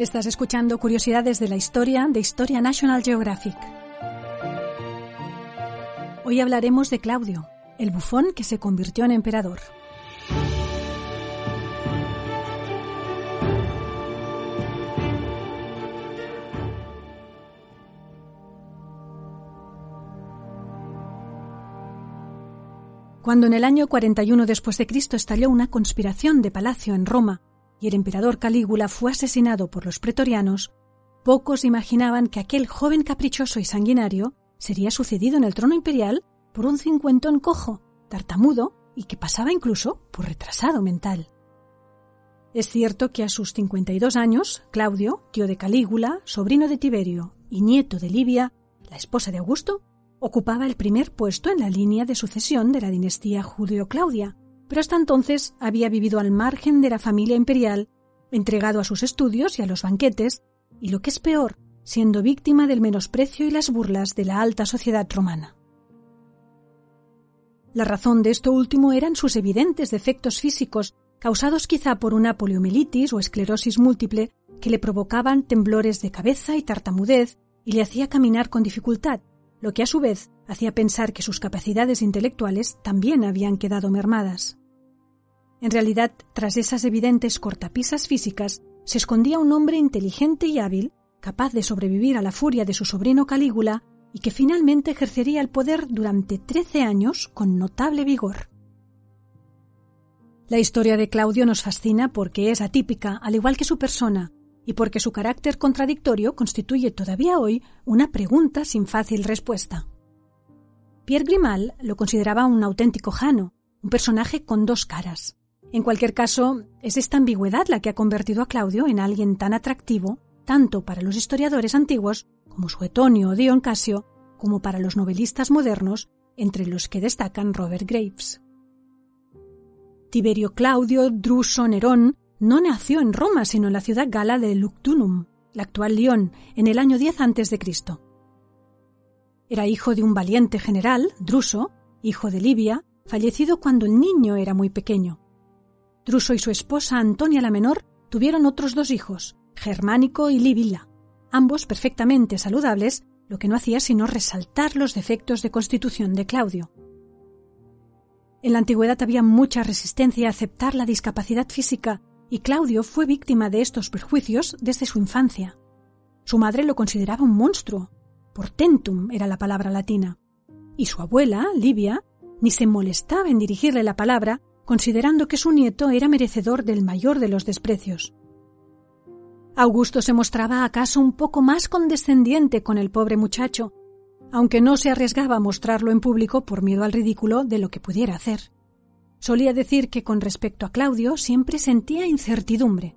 Estás escuchando Curiosidades de la Historia de Historia National Geographic. Hoy hablaremos de Claudio, el bufón que se convirtió en emperador. Cuando en el año 41 después de Cristo estalló una conspiración de palacio en Roma y el emperador Calígula fue asesinado por los pretorianos, pocos imaginaban que aquel joven caprichoso y sanguinario sería sucedido en el trono imperial por un cincuentón cojo, tartamudo y que pasaba incluso por retrasado mental. Es cierto que a sus 52 años, Claudio, tío de Calígula, sobrino de Tiberio y nieto de Livia, la esposa de Augusto, ocupaba el primer puesto en la línea de sucesión de la dinastía Julio-Claudia, pero hasta entonces había vivido al margen de la familia imperial, entregado a sus estudios y a los banquetes, y lo que es peor, siendo víctima del menosprecio y las burlas de la alta sociedad romana. La razón de esto último eran sus evidentes defectos físicos, causados quizá por una poliomielitis o esclerosis múltiple que le provocaban temblores de cabeza y tartamudez y le hacía caminar con dificultad, lo que a su vez hacía pensar que sus capacidades intelectuales también habían quedado mermadas. En realidad, tras esas evidentes cortapisas físicas, se escondía un hombre inteligente y hábil, capaz de sobrevivir a la furia de su sobrino Calígula y que finalmente ejercería el poder durante trece años con notable vigor. La historia de Claudio nos fascina porque es atípica, al igual que su persona, y porque su carácter contradictorio constituye todavía hoy una pregunta sin fácil respuesta. Pierre Grimal lo consideraba un auténtico Jano, un personaje con dos caras. En cualquier caso, es esta ambigüedad la que ha convertido a Claudio en alguien tan atractivo, tanto para los historiadores antiguos como Suetonio o Dion Casio, como para los novelistas modernos, entre los que destacan Robert Graves. Tiberio Claudio Druso Nerón no nació en Roma, sino en la ciudad gala de Luctunum, la actual Lyon, en el año 10 a.C. Era hijo de un valiente general, Druso, hijo de Livia, fallecido cuando el niño era muy pequeño. Y su esposa Antonia la Menor tuvieron otros dos hijos, Germánico y Livilla, ambos perfectamente saludables, lo que no hacía sino resaltar los defectos de constitución de Claudio. En la antigüedad había mucha resistencia a aceptar la discapacidad física y Claudio fue víctima de estos prejuicios desde su infancia. Su madre lo consideraba un monstruo, portentum era la palabra latina, y su abuela, Livia, ni se molestaba en dirigirle la palabra considerando que su nieto era merecedor del mayor de los desprecios. Augusto se mostraba acaso un poco más condescendiente con el pobre muchacho, aunque no se arriesgaba a mostrarlo en público por miedo al ridículo de lo que pudiera hacer. Solía decir que con respecto a Claudio siempre sentía incertidumbre.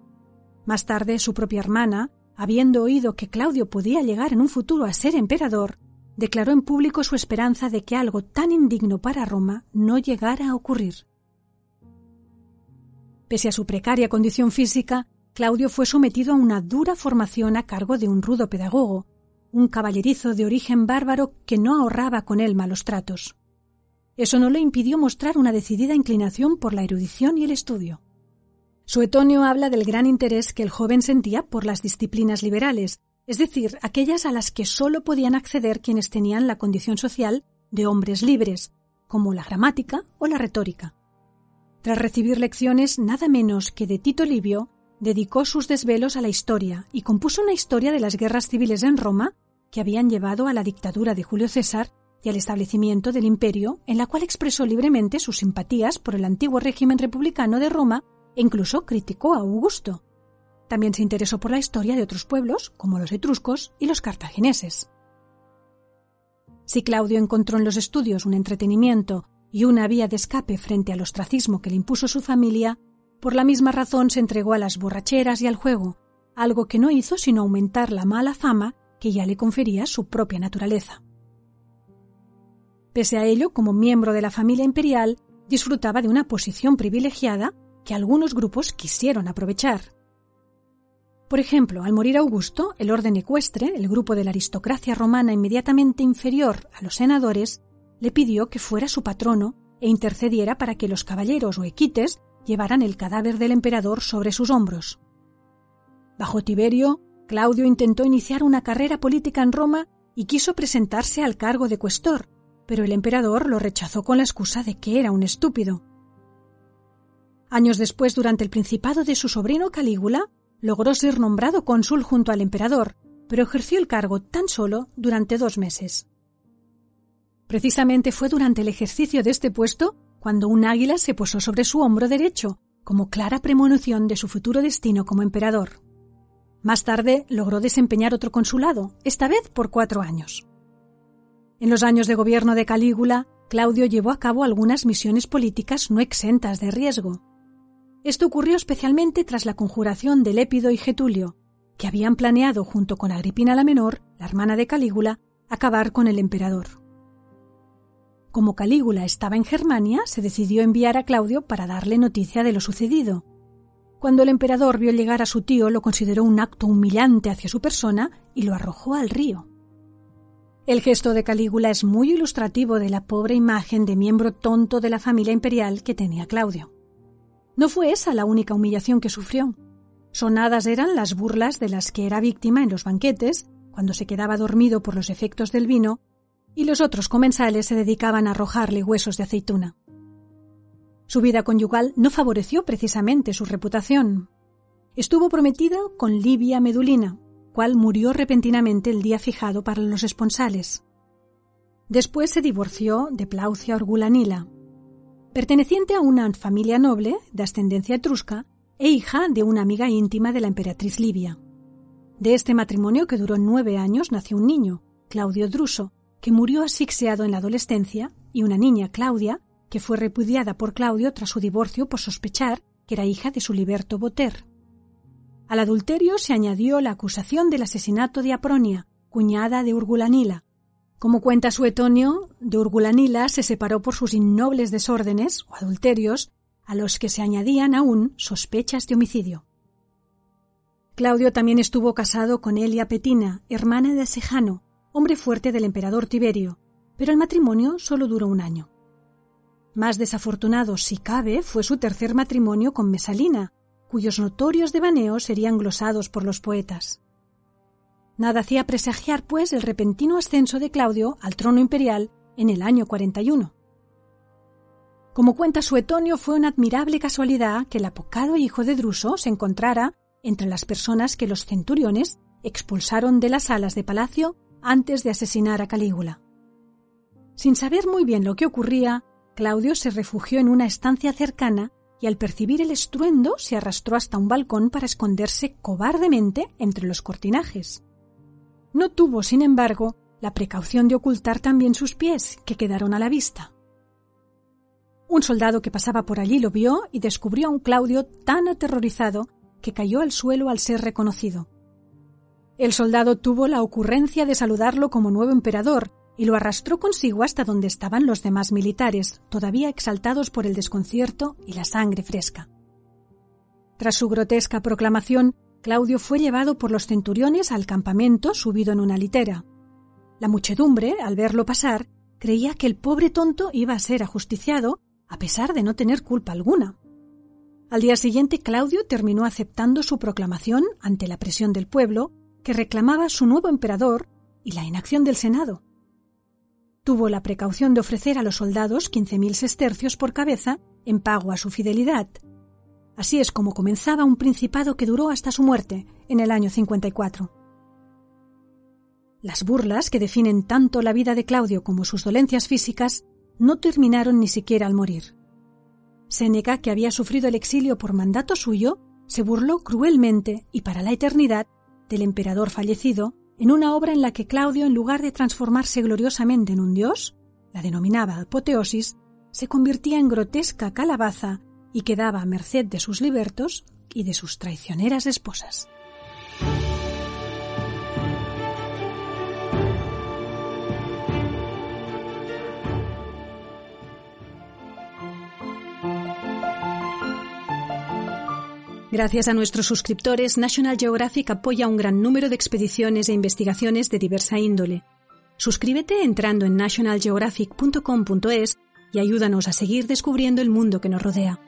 Más tarde su propia hermana, habiendo oído que Claudio podía llegar en un futuro a ser emperador, declaró en público su esperanza de que algo tan indigno para Roma no llegara a ocurrir. Pese a su precaria condición física, Claudio fue sometido a una dura formación a cargo de un rudo pedagogo, un caballerizo de origen bárbaro que no ahorraba con él malos tratos. Eso no le impidió mostrar una decidida inclinación por la erudición y el estudio. Suetonio habla del gran interés que el joven sentía por las disciplinas liberales, es decir, aquellas a las que sólo podían acceder quienes tenían la condición social de hombres libres, como la gramática o la retórica. Tras recibir lecciones nada menos que de Tito Livio, dedicó sus desvelos a la historia y compuso una historia de las guerras civiles en Roma que habían llevado a la dictadura de Julio César y al establecimiento del imperio, en la cual expresó libremente sus simpatías por el antiguo régimen republicano de Roma e incluso criticó a Augusto. También se interesó por la historia de otros pueblos, como los etruscos y los cartagineses. Si Claudio encontró en los estudios un entretenimiento y una vía de escape frente al ostracismo que le impuso su familia, Por la misma razón se entregó a las borracheras y al juego, algo que no hizo sino aumentar la mala fama que ya le confería su propia naturaleza. Pese a ello, como miembro de la familia imperial, disfrutaba de una posición privilegiada que algunos grupos quisieron aprovechar. Por ejemplo, al morir Augusto, el orden ecuestre, el grupo de la aristocracia romana inmediatamente inferior a los senadores, le pidió que fuera su patrono e intercediera para que los caballeros o equites llevaran el cadáver del emperador sobre sus hombros. Bajo Tiberio, Claudio intentó iniciar una carrera política en Roma y quiso presentarse al cargo de cuestor, pero el emperador lo rechazó con la excusa de que era un estúpido. Años después, durante el principado de su sobrino Calígula, logró ser nombrado cónsul junto al emperador, pero ejerció el cargo tan solo durante dos meses. Precisamente fue durante el ejercicio de este puesto cuando un águila se posó sobre su hombro derecho, como clara premonición de su futuro destino como emperador. Más tarde logró desempeñar otro consulado, esta vez por cuatro años. En los años de gobierno de Calígula, Claudio llevó a cabo algunas misiones políticas no exentas de riesgo. Esto ocurrió especialmente tras la conjuración de Lépido y Getulio, que habían planeado junto con Agripina la Menor, la hermana de Calígula, acabar con el emperador. Como Calígula estaba en Germania, se decidió enviar a Claudio para darle noticia de lo sucedido, cuando el emperador vio llegar a su tío, lo consideró un acto humillante hacia su persona y lo arrojó al río. El gesto de Calígula es muy ilustrativo de la pobre imagen de miembro tonto de la familia imperial que tenía Claudio. No fue esa la única humillación que sufrió. Sonadas eran las burlas de las que era víctima en los banquetes, cuando se quedaba dormido por los efectos del vino, y los otros comensales se dedicaban a arrojarle huesos de aceituna. Su vida conyugal no favoreció precisamente su reputación. Estuvo prometido con Livia Medulina, cual murió repentinamente el día fijado para los esponsales. Después se divorció de Plaucia Orgulanila, perteneciente a una familia noble de ascendencia etrusca e hija de una amiga íntima de la emperatriz Livia. De este matrimonio, que duró nueve años, nació un niño, Claudio Druso, que murió asfixiado en la adolescencia, y una niña, Claudia, que fue repudiada por Claudio tras su divorcio por sospechar que era hija de su liberto Boter. Al adulterio se añadió la acusación del asesinato de Apronia, cuñada de Urgulanila. Como cuenta Suetonio, de Urgulanila se separó por sus innobles desórdenes o adulterios, a los que se añadían aún sospechas de homicidio. Claudio también estuvo casado con Elia Petina, hermana de Sejano, hombre fuerte del emperador Tiberio, pero el matrimonio solo duró un año. Más desafortunado, si cabe, fue su tercer matrimonio con Mesalina, cuyos notorios devaneos serían glosados por los poetas. Nada hacía presagiar, pues, el repentino ascenso de Claudio al trono imperial en el año 41. Como cuenta Suetonio, fue una admirable casualidad que el apocado hijo de Druso se encontrara entre las personas que los centuriones expulsaron de las salas de palacio antes de asesinar a Calígula. Sin saber muy bien lo que ocurría, Claudio se refugió en una estancia cercana y al percibir el estruendo se arrastró hasta un balcón para esconderse cobardemente entre los cortinajes. No tuvo, sin embargo, la precaución de ocultar también sus pies, que quedaron a la vista. Un soldado que pasaba por allí lo vio y descubrió a un Claudio tan aterrorizado que cayó al suelo al ser reconocido. El soldado tuvo la ocurrencia de saludarlo como nuevo emperador y lo arrastró consigo hasta donde estaban los demás militares, todavía exaltados por el desconcierto y la sangre fresca. Tras su grotesca proclamación, Claudio fue llevado por los centuriones al campamento subido en una litera. La muchedumbre, al verlo pasar, creía que el pobre tonto iba a ser ajusticiado, a pesar de no tener culpa alguna. Al día siguiente, Claudio terminó aceptando su proclamación ante la presión del pueblo, que reclamaba su nuevo emperador y la inacción del Senado tuvo la precaución de ofrecer a los soldados quince mil sestercios por cabeza en pago a su fidelidad. Así es como comenzaba un principado que duró hasta su muerte en el año 54. Las burlas que definen tanto la vida de Claudio como sus dolencias físicas no terminaron ni siquiera al morir. Séneca, que había sufrido el exilio por mandato suyo, se burló cruelmente y para la eternidad del emperador fallecido en una obra en la que Claudio, en lugar de transformarse gloriosamente en un dios, la denominaba apoteosis, se convertía en grotesca calabaza y quedaba a merced de sus libertos y de sus traicioneras esposas. Gracias a nuestros suscriptores, National Geographic apoya un gran número de expediciones e investigaciones de diversa índole. Suscríbete entrando en nationalgeographic.com.es y ayúdanos a seguir descubriendo el mundo que nos rodea.